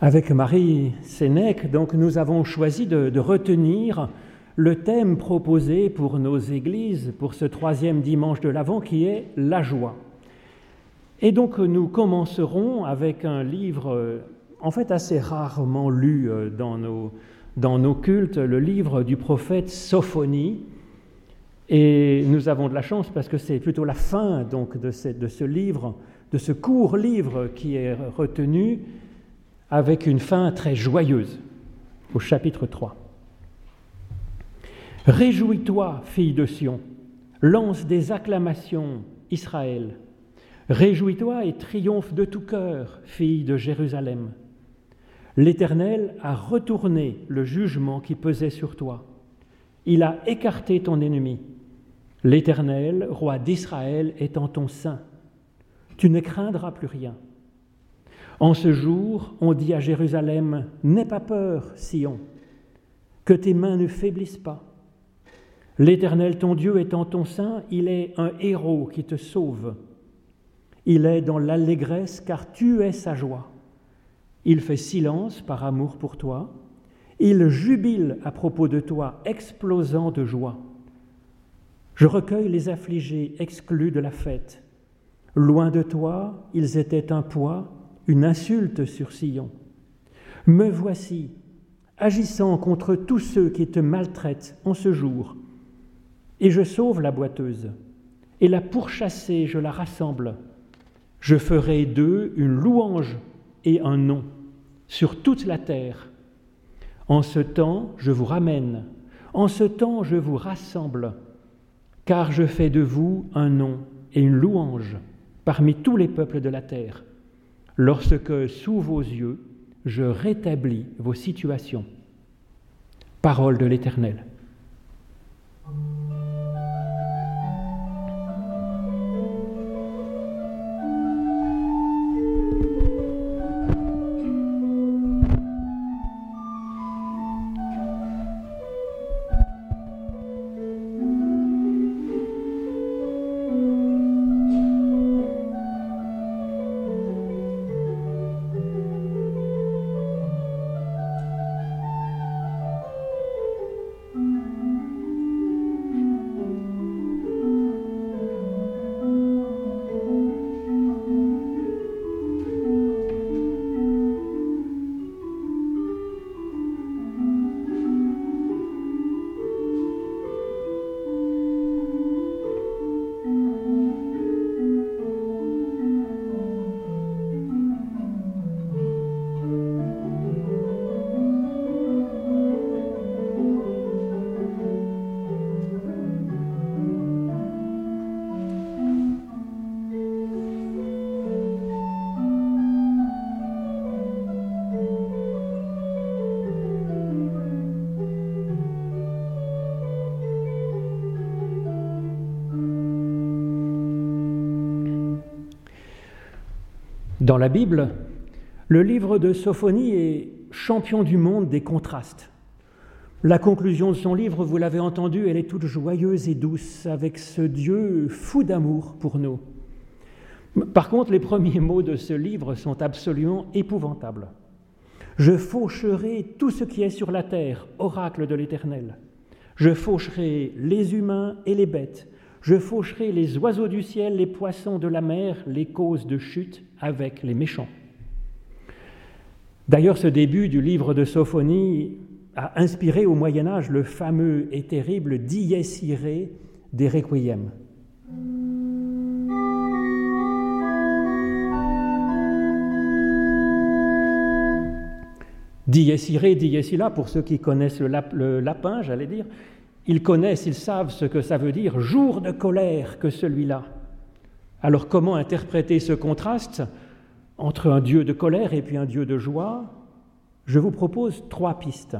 Avec Marie Sénèque, donc, nous avons choisi de, de, retenir le thème proposé pour nos églises pour ce troisième dimanche de l'Avent qui est la joie. Et donc nous commencerons avec un livre en fait assez rarement lu euh, dans nos, dans nos cultes, le livre du prophète Sophonie. Et nous avons de la chance parce que c'est plutôt la fin donc de ce, de ce livre, de ce court livre qui est retenu avec une fin très joyeuse au chapitre 3. Réjouis-toi, fille de Sion, lance des acclamations, Israël. Réjouis-toi et triomphe de tout cœur, fille de Jérusalem. L'Éternel a retourné le jugement qui pesait sur toi. Il a écarté ton ennemi. L'Éternel, roi d'Israël, est en ton sein. Tu ne craindras plus rien. En ce jour, on dit à Jérusalem, N'aie pas peur, Sion, que tes mains ne faiblissent pas. L'Éternel, ton Dieu, est en ton sein, il est un héros qui te sauve. Il est dans l'allégresse car tu es sa joie. Il fait silence par amour pour toi. Il jubile à propos de toi, explosant de joie. Je recueille les affligés exclus de la fête. Loin de toi, ils étaient un poids, une insulte sur Sion. Me voici, agissant contre tous ceux qui te maltraitent en ce jour, et je sauve la boiteuse, et la pourchassée, je la rassemble. Je ferai d'eux une louange et un nom sur toute la terre. En ce temps, je vous ramène, en ce temps, je vous rassemble, car je fais de vous un nom et une louange parmi tous les peuples de la terre, lorsque, sous vos yeux, je rétablis vos situations. Parole de l'Éternel. Dans la Bible, le livre de Sophonie est champion du monde des contrastes. La conclusion de son livre, vous l'avez entendu, elle est toute joyeuse et douce, avec ce Dieu fou d'amour pour nous. Par contre, les premiers mots de ce livre sont absolument épouvantables. Je faucherai tout ce qui est sur la terre, oracle de l'Éternel. Je faucherai les humains et les bêtes, je faucherai les oiseaux du ciel, les poissons de la mer, les causes de chute avec les méchants. D'ailleurs, ce début du livre de Sophonie a inspiré au Moyen Âge le fameux et terrible Dies Irae des Requiem. Dies Irae, Dies pour ceux qui connaissent le lapin, j'allais dire, ils connaissent, ils savent ce que ça veut dire, jour de colère que celui-là. Alors comment interpréter ce contraste entre un Dieu de colère et puis un Dieu de joie? Je vous propose trois pistes.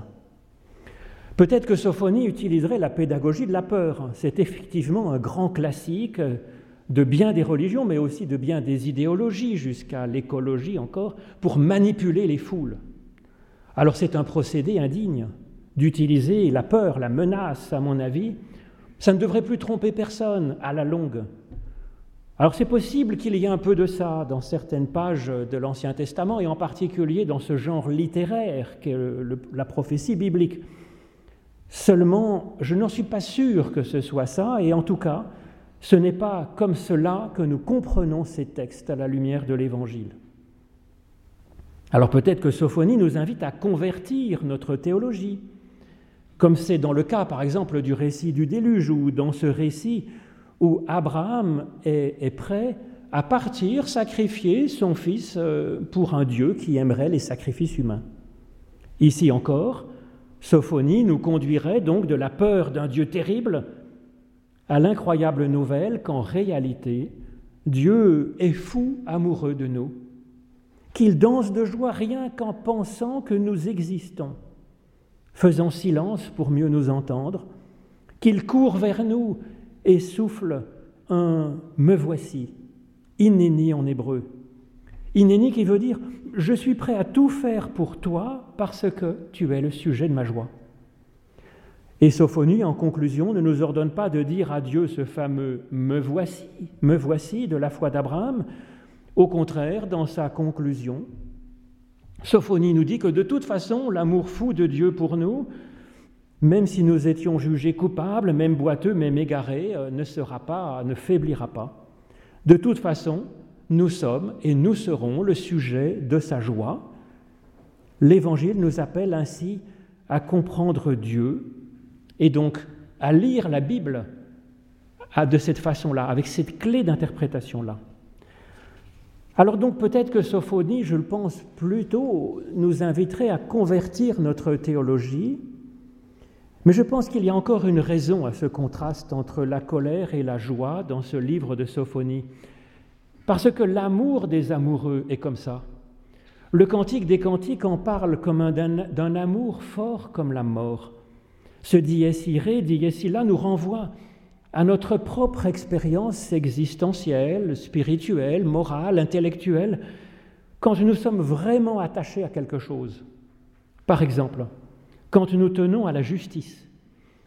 Peut-être que Sophonie utiliserait la pédagogie de la peur. C'est effectivement un grand classique de bien des religions, mais aussi de bien des idéologies, jusqu'à l'écologie encore, pour manipuler les foules. Alors c'est un procédé indigne d'utiliser la peur, la menace, à mon avis, ça ne devrait plus tromper personne à la longue. Alors c'est possible qu'il y ait un peu de ça dans certaines pages de l'Ancien Testament, et en particulier dans ce genre littéraire qu'est la prophétie biblique. Seulement, je n'en suis pas sûr que ce soit ça, et en tout cas, ce n'est pas comme cela que nous comprenons ces textes à la lumière de l'Évangile. Alors peut-être que Sophonie nous invite à convertir notre théologie, comme c'est dans le cas par exemple du récit du déluge, ou dans ce récit où Abraham est, prêt à partir sacrifier son fils euh, pour un Dieu qui aimerait les sacrifices humains. Ici encore, Sophonie nous conduirait donc de la peur d'un Dieu terrible à l'incroyable nouvelle qu'en réalité, Dieu est fou amoureux de nous, qu'il danse de joie rien qu'en pensant que nous existons, faisant silence pour mieux nous entendre, qu'il court vers nous et souffle un me voici, inéni en hébreu. Inéni qui veut dire je suis prêt à tout faire pour toi parce que tu es le sujet de ma joie. Et Sophonie, en conclusion, ne nous ordonne pas de dire à Dieu ce fameux me voici, me voici de la foi d'Abraham. Au contraire, dans sa conclusion, Sophonie nous dit que de toute façon, l'amour fou de Dieu pour nous, même si nous étions jugés coupables, même boiteux, même égarés, euh, ne sera pas, ne faiblira pas. De toute façon, nous sommes et nous serons le sujet de sa joie. L'Évangile nous appelle ainsi à comprendre Dieu et donc à lire la Bible de cette façon-là, avec cette clé d'interprétation-là. Alors donc peut-être que Sophonie, je le pense plutôt, nous inviterait à convertir notre théologie, mais je pense qu'il y a encore une raison à ce contraste entre la colère et la joie dans ce livre de Sophonie. Parce que l'amour des amoureux est comme ça. Le cantique des cantiques en parle comme d'un amour fort comme la mort. Ce dies irae, dies nous renvoie à notre propre expérience existentielle, spirituelle, morale, intellectuelle, quand nous sommes vraiment attachés à quelque chose. Par exemple, quand nous tenons à la justice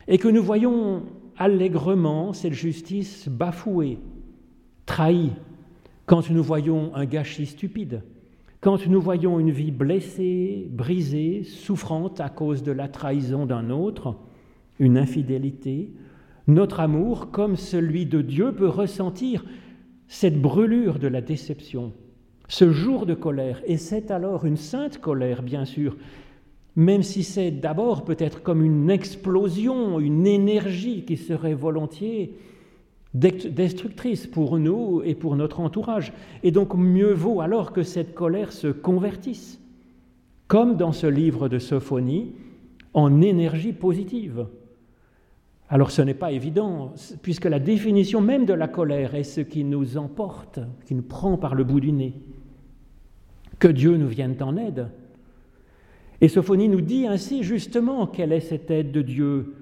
et que nous voyons allègrement cette justice bafouée, trahie, quand nous voyons un gâchis stupide, quand nous voyons une vie blessée, brisée, souffrante à cause de la trahison d'un autre, une infidélité, notre amour, comme celui de Dieu, peut ressentir cette brûlure de la déception, ce jour de colère, et c'est alors une sainte colère, bien sûr, même si c'est d'abord peut-être comme une explosion, une énergie qui serait volontiers destructrice pour nous et pour notre entourage. Et donc mieux vaut alors que cette colère se convertisse, comme dans ce livre de Sophonie, en énergie positive. Alors ce n'est pas évident, puisque la définition même de la colère est ce qui nous emporte, qui nous prend par le bout du nez. Que Dieu nous vienne en aide. Et Sophonie nous dit ainsi justement quelle est cette aide de Dieu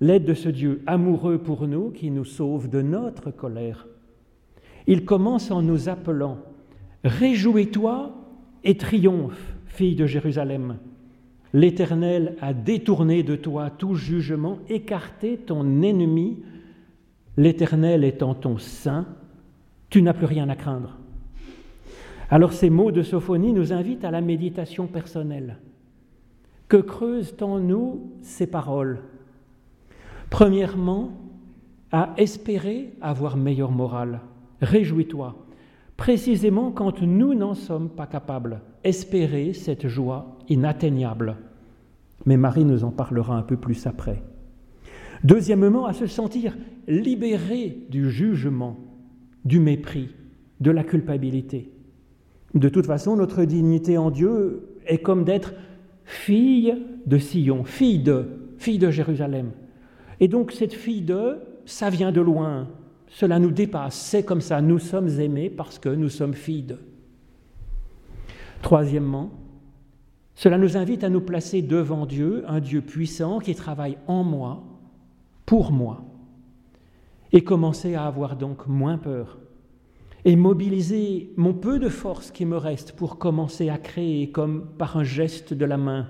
l'aide de ce Dieu amoureux pour nous qui nous sauve de notre colère. Il commence en nous appelant Réjouis-toi et triomphe, fille de Jérusalem. L'Éternel a détourné de toi tout jugement, écarté ton ennemi. L'Éternel étant ton saint, tu n'as plus rien à craindre. Alors ces mots de Sophonie nous invitent à la méditation personnelle. Que creusent en nous ces paroles Premièrement, à espérer avoir meilleure morale. Réjouis-toi. Précisément quand nous n'en sommes pas capables. Espérer cette joie inatteignable. Mais Marie nous en parlera un peu plus après. Deuxièmement, à se sentir libéré du jugement, du mépris, de la culpabilité. De toute façon, notre dignité en Dieu est comme d'être fille de Sion, fille de, fille de Jérusalem. Et donc cette fille de, ça vient de loin, cela nous dépasse, c'est comme ça, nous sommes aimés parce que nous sommes filles de. Troisièmement, cela nous invite à nous placer devant Dieu, un Dieu puissant qui travaille en moi, pour moi, et commencer à avoir donc moins peur, et mobiliser mon peu de force qui me reste pour commencer à créer comme par un geste de la main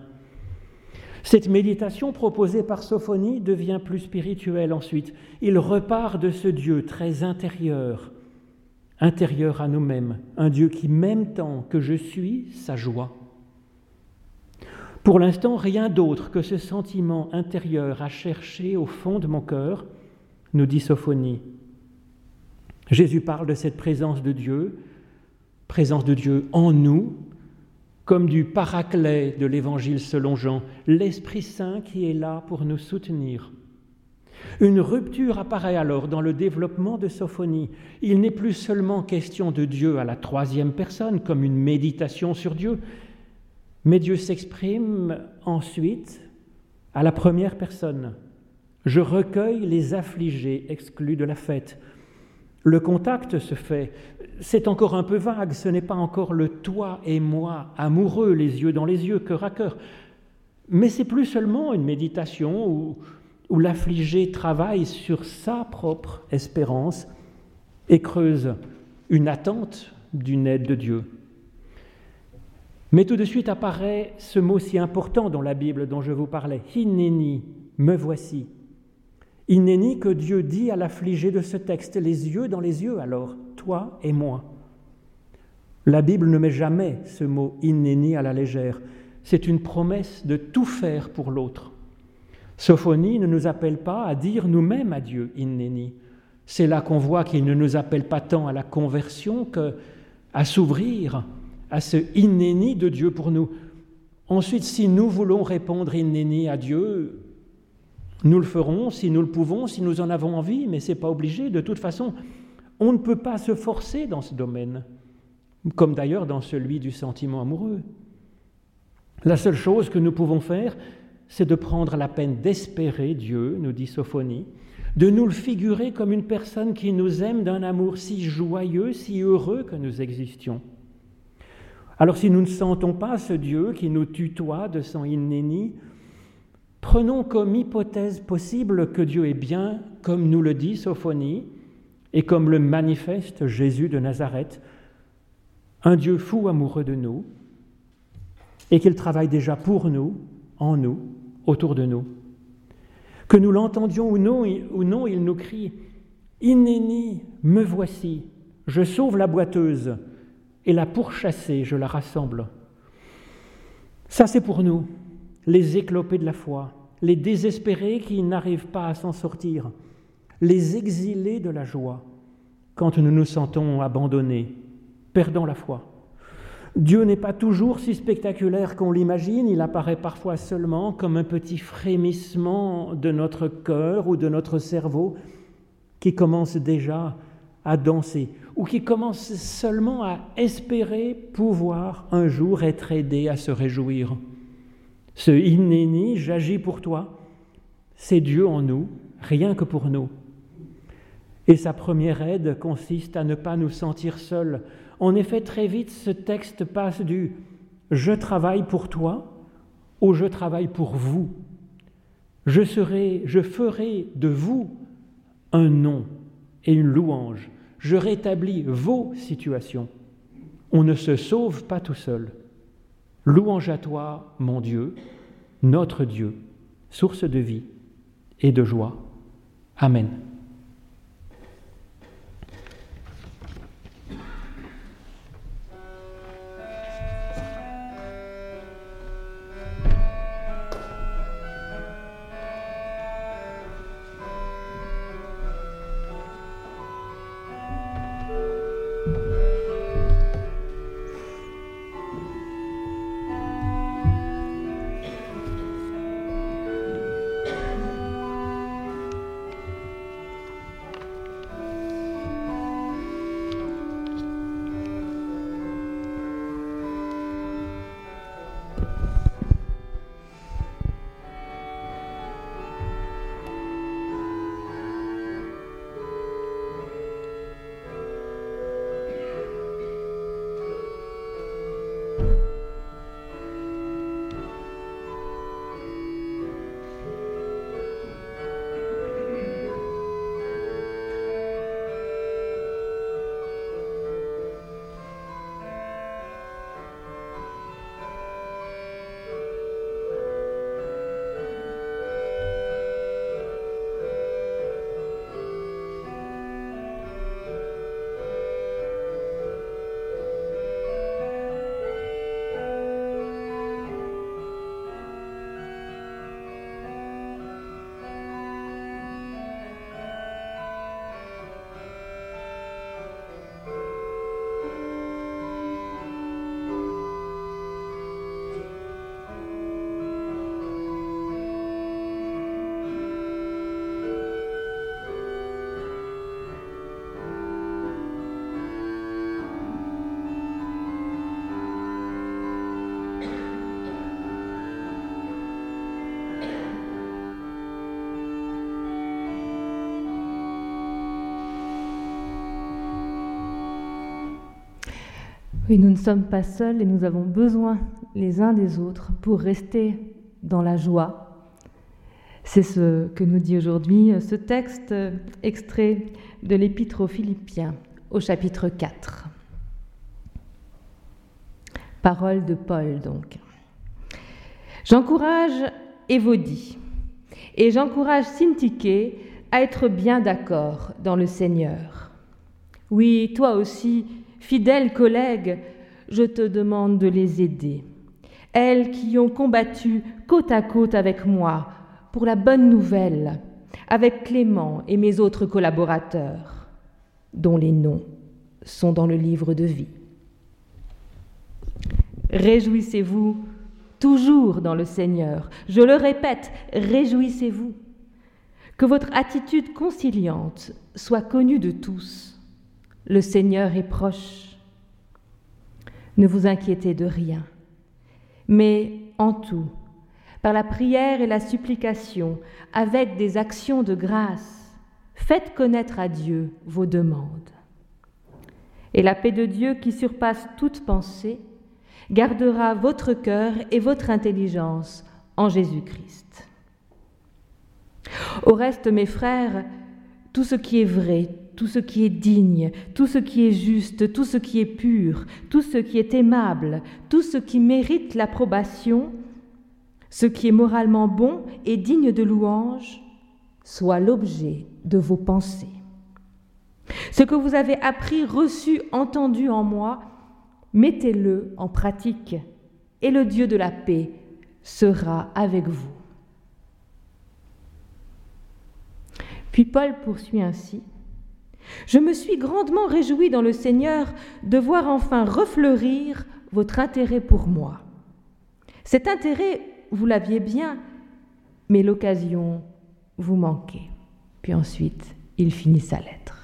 cette méditation proposée par Sophonie devient plus spirituelle ensuite. Il repart de ce Dieu très intérieur, intérieur à nous-mêmes, un Dieu qui, même temps que je suis, sa joie. Pour l'instant, rien d'autre que ce sentiment intérieur à chercher au fond de mon cœur, nous dit Sophonie. Jésus parle de cette présence de Dieu, présence de Dieu en nous, comme du paraclet de l'Évangile selon Jean, l'Esprit Saint qui est là pour nous soutenir. Une rupture apparaît alors dans le développement de Sophonie. Il n'est plus seulement question de Dieu à la troisième personne, comme une méditation sur Dieu, mais Dieu s'exprime ensuite à la première personne. Je recueille les affligés exclus de la fête. Le contact se fait. C'est encore un peu vague, ce n'est pas encore le toi et moi, amoureux, les yeux dans les yeux, cœur à cœur. Mais c'est plus seulement une méditation où, l'affligé travaille sur sa propre espérance et creuse une attente d'une aide de Dieu. Mais tout de suite apparaît ce mot si important dans la Bible dont je vous parlais, Hineni, me voici. Hineni que Dieu dit à l'affligé de ce texte, les yeux dans les yeux alors, toi et moi. La Bible ne met jamais ce mot Hineni à la légère. C'est une promesse de tout faire pour l'autre. Sophonie ne nous appelle pas à dire nous-mêmes à Dieu Hineni. C'est là qu'on voit qu'il ne nous appelle pas tant à la conversion qu'à s'ouvrir à ce inéni de Dieu pour nous. Ensuite, si nous voulons répondre inéni à Dieu, nous le ferons si nous le pouvons, si nous en avons envie, mais ce n'est pas obligé. De toute façon, on ne peut pas se forcer dans ce domaine, comme d'ailleurs dans celui du sentiment amoureux. La seule chose que nous pouvons faire, c'est de prendre la peine d'espérer Dieu, nous dit Sophonie, de nous le figurer comme une personne qui nous aime d'un amour si joyeux, si heureux que nous existions. Alors si nous ne sentons pas ce Dieu qui nous tutoie de son innéni, prenons comme hypothèse possible que Dieu est bien, comme nous le dit Sophonie, et comme le manifeste Jésus de Nazareth, un Dieu fou amoureux de nous, et qu'il travaille déjà pour nous, en nous, autour de nous. Que nous l'entendions ou non, ou non, il nous crie Inéni, me voici, je sauve la boiteuse, et la pourchasser, je la rassemble. Ça, c'est pour nous, les éclopés de la foi, les désespérés qui n'arrivent pas à s'en sortir, les exilés de la joie, quand nous nous sentons abandonnés, perdant la foi. Dieu n'est pas toujours si spectaculaire qu'on l'imagine, il apparaît parfois seulement comme un petit frémissement de notre cœur ou de notre cerveau qui commence déjà à danser ou qui commence seulement à espérer pouvoir un jour être aidé à se réjouir. Ce inéni, j'agis pour toi, c'est Dieu en nous, rien que pour nous. Et sa première aide consiste à ne pas nous sentir seuls. En effet, très vite, ce texte passe du je travaille pour toi au je travaille pour vous. Je serai, je ferai de vous un nom et une louange je rétablis vos situations. On ne se sauve pas tout seul. Louange à toi, mon Dieu, notre Dieu, source de vie et de joie. Amen. Oui, nous ne sommes pas seuls et nous avons besoin les uns des autres pour rester dans la joie. C'est ce que nous dit aujourd'hui ce texte extrait de l'Épître aux Philippiens au chapitre 4. Parole de Paul donc. J'encourage Évodie et j'encourage Syntyché à être bien d'accord dans le Seigneur. Oui, toi aussi, fidèle collègue, je te demande de les aider. Elles qui ont combattu côte à côte avec moi pour la bonne nouvelle, avec Clément et mes autres collaborateurs, dont les noms sont dans le livre de vie. Réjouissez-vous toujours dans le Seigneur. Je le répète, réjouissez-vous. Que votre attitude conciliante soit connue de tous. Le Seigneur est proche. Ne vous inquiétez de rien, mais en tout, par la prière et la supplication, avec des actions de grâce, faites connaître à Dieu vos demandes. Et la paix de Dieu qui surpasse toute pensée gardera votre cœur et votre intelligence en Jésus-Christ. Au reste, mes frères, tout ce qui est vrai, tout ce qui est digne, tout ce qui est juste, tout ce qui est pur, tout ce qui est aimable, tout ce qui mérite l'approbation, ce qui est moralement bon et digne de louange, soit l'objet de vos pensées. Ce que vous avez appris, reçu, entendu en moi, mettez-le en pratique, et le Dieu de la paix sera avec vous. Puis Paul poursuit ainsi. Je me suis grandement réjoui dans le Seigneur de voir enfin refleurir votre intérêt pour moi. Cet intérêt, vous l'aviez bien, mais l'occasion vous manquait. Puis ensuite, il finit sa lettre.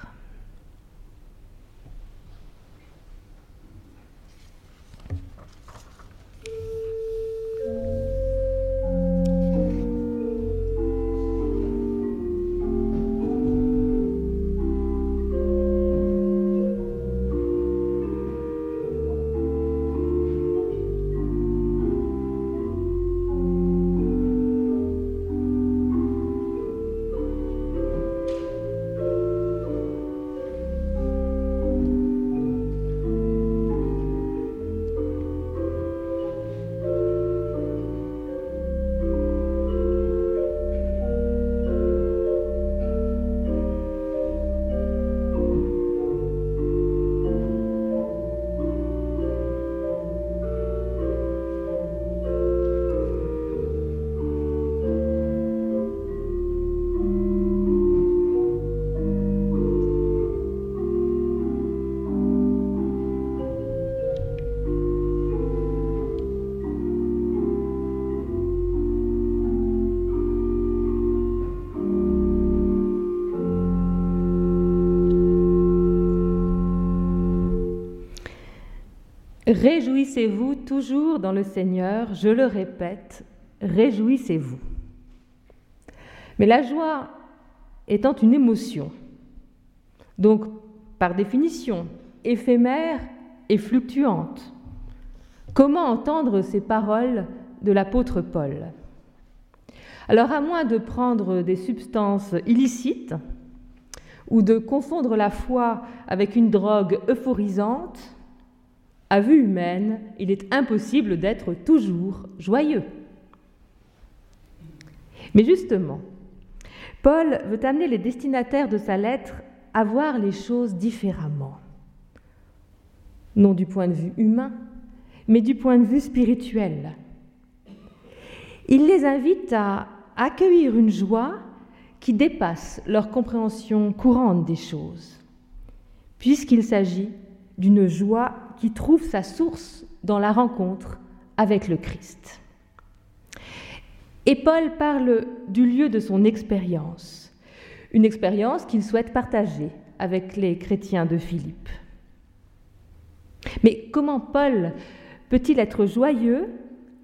Réjouissez-vous toujours dans le Seigneur, je le répète, réjouissez-vous. Mais la joie étant une émotion, donc par définition éphémère et fluctuante, comment entendre ces paroles de l'apôtre Paul? Alors à moins de prendre des substances illicites ou de confondre la foi avec une drogue euphorisante, à vue humaine, il est impossible d'être toujours joyeux. Mais justement, Paul veut amener les destinataires de sa lettre à voir les choses différemment. Non du point de vue humain, mais du point de vue spirituel. Il les invite à accueillir une joie qui dépasse leur compréhension courante des choses, puisqu'il s'agit d'une joie qui trouve sa source dans la rencontre avec le Christ. Et Paul parle du lieu de son expérience, une expérience qu'il souhaite partager avec les chrétiens de Philippe. Mais comment Paul peut-il être joyeux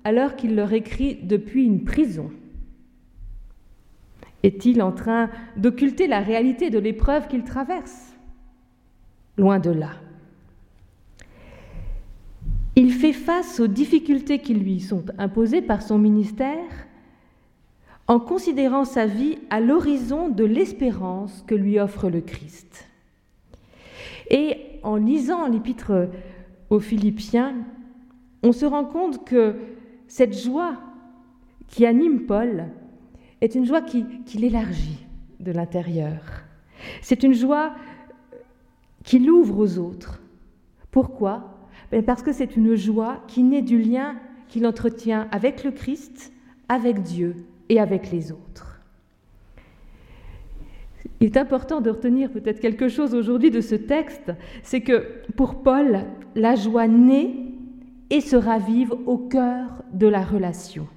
alors qu'il leur écrit depuis une prison? Est-il en train d'occulter la réalité de l'épreuve qu'il traverse? Loin de là. Fait face aux difficultés qui lui sont imposées par son ministère en considérant sa vie à l'horizon de l'espérance que lui offre le Christ. Et en lisant l'épître aux Philippiens, on se rend compte que cette joie qui anime Paul est une joie qui, l'élargit de l'intérieur. C'est une joie qui l'ouvre aux autres. Pourquoi? Parce que c'est une joie qui naît du lien qu'il entretient avec le Christ, avec Dieu et avec les autres. Il est important de retenir peut-être quelque chose aujourd'hui de ce texte, c'est que pour Paul, la joie naît et se ravive au cœur de la relation.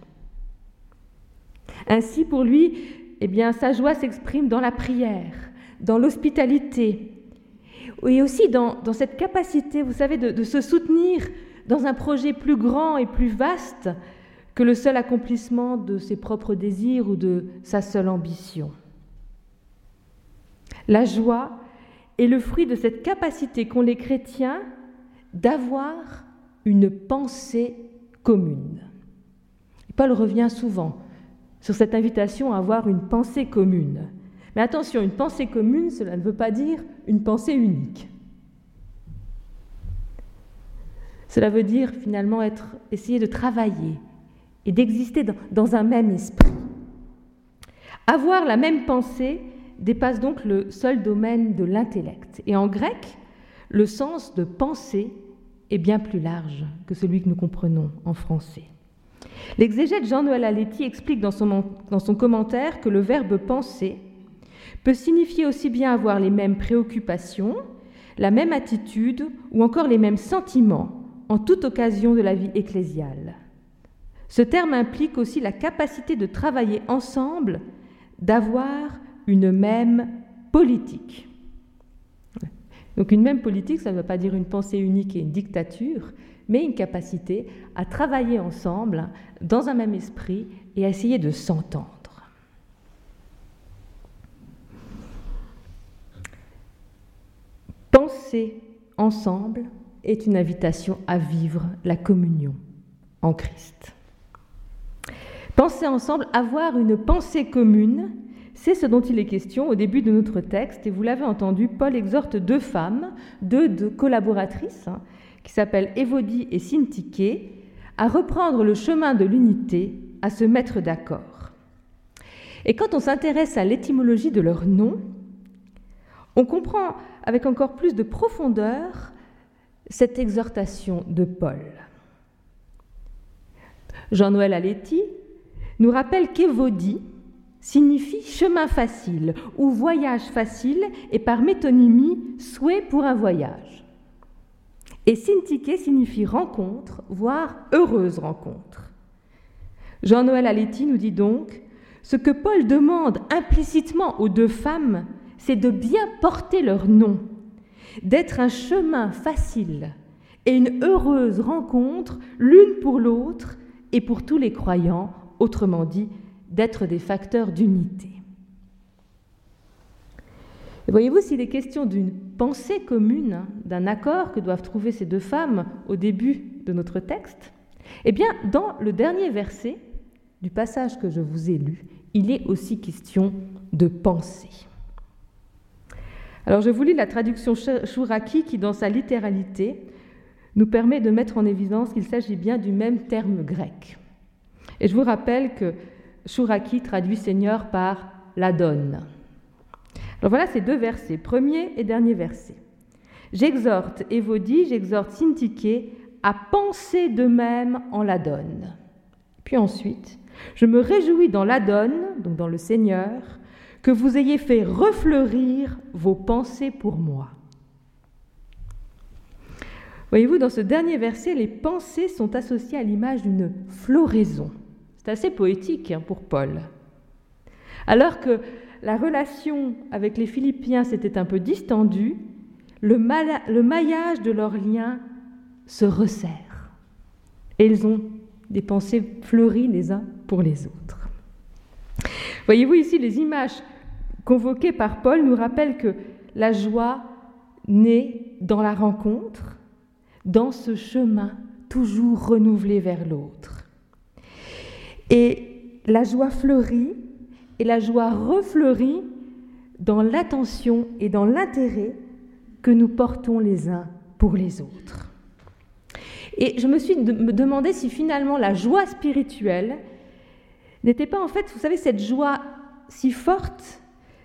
Ainsi, pour lui, eh bien, sa joie s'exprime dans la prière, dans l'hospitalité, et aussi dans, cette capacité, vous savez, de, de se soutenir dans un projet plus grand et plus vaste que le seul accomplissement de ses propres désirs ou de sa seule ambition. La joie est le fruit de cette capacité qu'ont les chrétiens d'avoir une pensée commune. Paul revient souvent sur cette invitation à avoir une pensée commune. Mais attention, une pensée commune, cela ne veut pas dire une pensée unique. Cela veut dire finalement être, essayer de travailler et d'exister dans, un même esprit. Avoir la même pensée dépasse donc le seul domaine de l'intellect. Et en grec, le sens de pensée est bien plus large que celui que nous comprenons en français. L'exégète Jean-Noël Aletti explique dans son, dans son commentaire que le verbe penser peut signifier aussi bien avoir les mêmes préoccupations, la même attitude ou encore les mêmes sentiments en toute occasion de la vie ecclésiale. Ce terme implique aussi la capacité de travailler ensemble, d'avoir une même politique. Donc une même politique, ça ne veut pas dire une pensée unique et une dictature, mais une capacité à travailler ensemble dans un même esprit et à essayer de s'entendre. Penser ensemble est une invitation à vivre la communion en Christ. Penser ensemble, avoir une pensée commune, c'est ce dont il est question au début de notre texte. Et vous l'avez entendu, Paul exhorte deux femmes, deux, collaboratrices, hein, qui s'appellent Évodie et Syntyché, à reprendre le chemin de l'unité, à se mettre d'accord. Et quand on s'intéresse à l'étymologie de leur nom, on comprend avec encore plus de profondeur cette exhortation de Paul. Jean-Noël Aletti nous rappelle qu'Évodie signifie chemin facile ou voyage facile et par métonymie souhait pour un voyage. Et Syntyché signifie rencontre, voire heureuse rencontre. Jean-Noël Aletti nous dit donc ce que Paul demande implicitement aux deux femmes, c'est de bien porter leur nom, d'être un chemin facile et une heureuse rencontre l'une pour l'autre et pour tous les croyants, autrement dit, d'être des facteurs d'unité. Voyez-vous, s'il est question d'une pensée commune, d'un accord que doivent trouver ces deux femmes au début de notre texte, eh bien, dans le dernier verset du passage que je vous ai lu, il est aussi question de pensée. Alors je vous lis la traduction Shuraki qui, dans sa littéralité, nous permet de mettre en évidence qu'il s'agit bien du même terme grec. Et je vous rappelle que Shuraki traduit Seigneur par l'Adon. Alors voilà ces deux versets, premier et dernier verset. J'exhorte Évodie, j'exhorte Syntyché à penser de même en l'Adon. Puis ensuite, je me réjouis dans l'Adon, donc dans le Seigneur, que vous ayez fait refleurir vos pensées pour moi. Voyez-vous, dans ce dernier verset, les pensées sont associées à l'image d'une floraison. C'est assez poétique hein, pour Paul. Alors que la relation avec les Philippiens s'était un peu distendue, le, le maillage de leurs liens se resserre. Et ils ont des pensées fleuries les uns pour les autres. Voyez-vous ici les images convoqué par Paul nous rappelle que la joie naît dans la rencontre, dans ce chemin toujours renouvelée vers l'autre. Et la joie fleurit et la joie refleurit dans l'attention et dans l'intérêt que nous portons les uns pour les autres. Et je me suis demandé si finalement la joie spirituelle n'était pas en fait, vous savez, cette joie si forte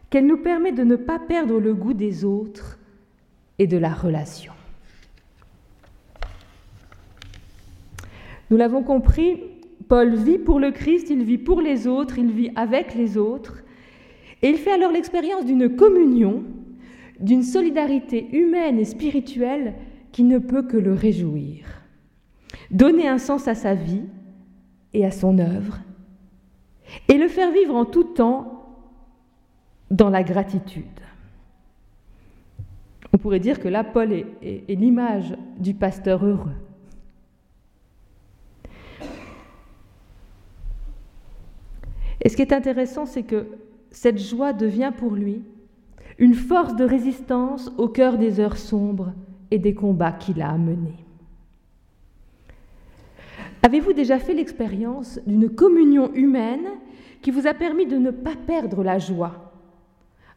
qu'elle nous permet de ne pas perdre le goût des autres et de la relation. Nous l'avons compris, Paul vit pour le Christ, il vit pour les autres, il vit avec les autres, et il fait alors l'expérience d'une communion, d'une solidarité humaine et spirituelle qui ne peut que le réjouir. Donner un sens à sa vie et à son œuvre, et le faire vivre en tout temps dans la gratitude. On pourrait dire que là, Paul est, l'image du pasteur heureux. Et ce qui est intéressant, c'est que cette joie devient pour lui une force de résistance au cœur des heures sombres et des combats qu'il a à. Avez-vous déjà fait l'expérience d'une communion humaine qui vous a permis de ne pas perdre la joie,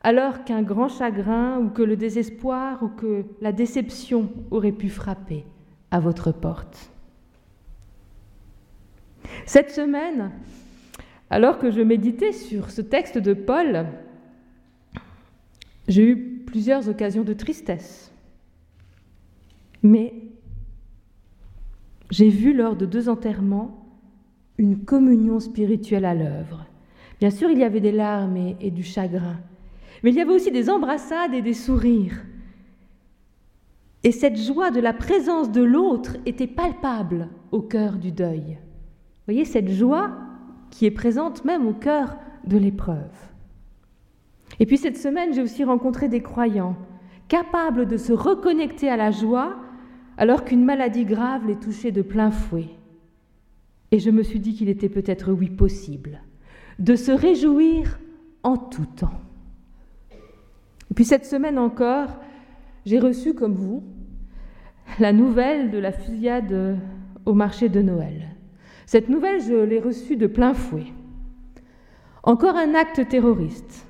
alors qu'un grand chagrin ou que le désespoir ou que la déception aurait pu frapper à votre porte Cette semaine, alors que je méditais sur ce texte de Paul, j'ai eu plusieurs occasions de tristesse. Mais j'ai vu lors de deux enterrements une communion spirituelle à l'œuvre. Bien sûr, il y avait des larmes et, du chagrin, mais il y avait aussi des embrassades et des sourires. Et cette joie de la présence de l'autre était palpable au cœur du deuil. Vous voyez, cette joie qui est présente même au cœur de l'épreuve. Et puis cette semaine, j'ai aussi rencontré des croyants capables de se reconnecter à la joie alors qu'une maladie grave les touchait de plein fouet. Et je me suis dit qu'il était peut-être, oui, possible de se réjouir en tout temps. Et puis cette semaine encore, j'ai reçu, comme vous, la nouvelle de la fusillade au marché de Noël. Cette nouvelle, je l'ai reçue de plein fouet. Encore un acte terroriste.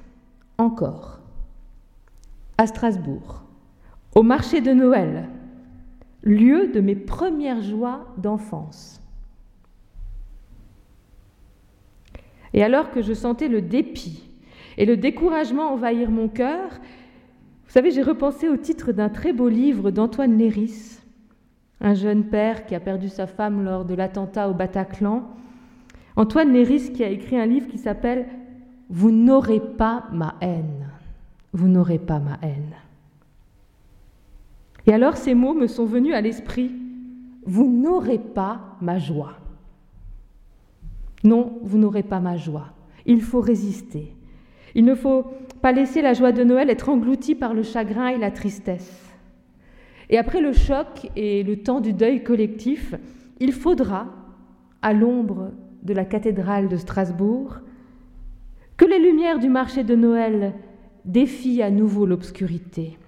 Encore. À Strasbourg. Au marché de Noël. Lieu de mes premières joies d'enfance. Et alors que je sentais le dépit et le découragement envahir mon cœur, vous savez, j'ai repensé au titre d'un très beau livre d'Antoine Léris, un jeune père qui a perdu sa femme lors de l'attentat au Bataclan. Antoine Léris qui a écrit un livre qui s'appelle Vous n'aurez pas ma haine. Vous n'aurez pas ma haine. Et alors ces mots me sont venus à l'esprit. Vous n'aurez pas ma joie. Non, vous n'aurez pas ma joie. Il faut résister. Il ne faut pas laisser la joie de Noël être engloutie par le chagrin et la tristesse. Et après le choc et le temps du deuil collectif, il faudra, à l'ombre de la cathédrale de Strasbourg, que les lumières du marché de Noël défient à nouveau l'obscurité.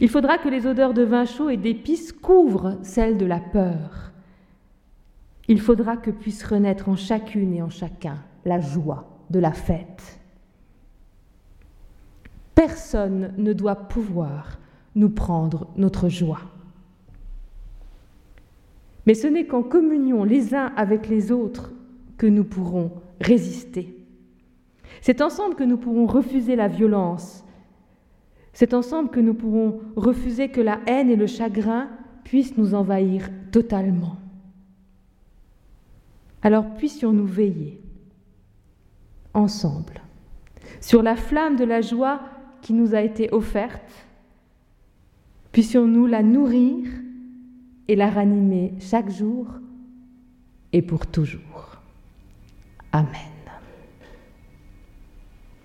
Il faudra que les odeurs de vin chaud et d'épices couvrent celles de la peur. Il faudra que puisse renaître en chacune et en chacun la joie de la fête. Personne ne doit pouvoir nous prendre notre joie. Mais ce n'est qu'en communion les uns avec les autres que nous pourrons résister. C'est ensemble que nous pourrons refuser la violence. C'est ensemble que nous pourrons refuser que la haine et le chagrin puissent nous envahir totalement. Alors puissions-nous veiller ensemble sur la flamme de la joie qui nous a été offerte Puissions-nous la nourrir et la ranimer chaque jour et pour toujours. Amen.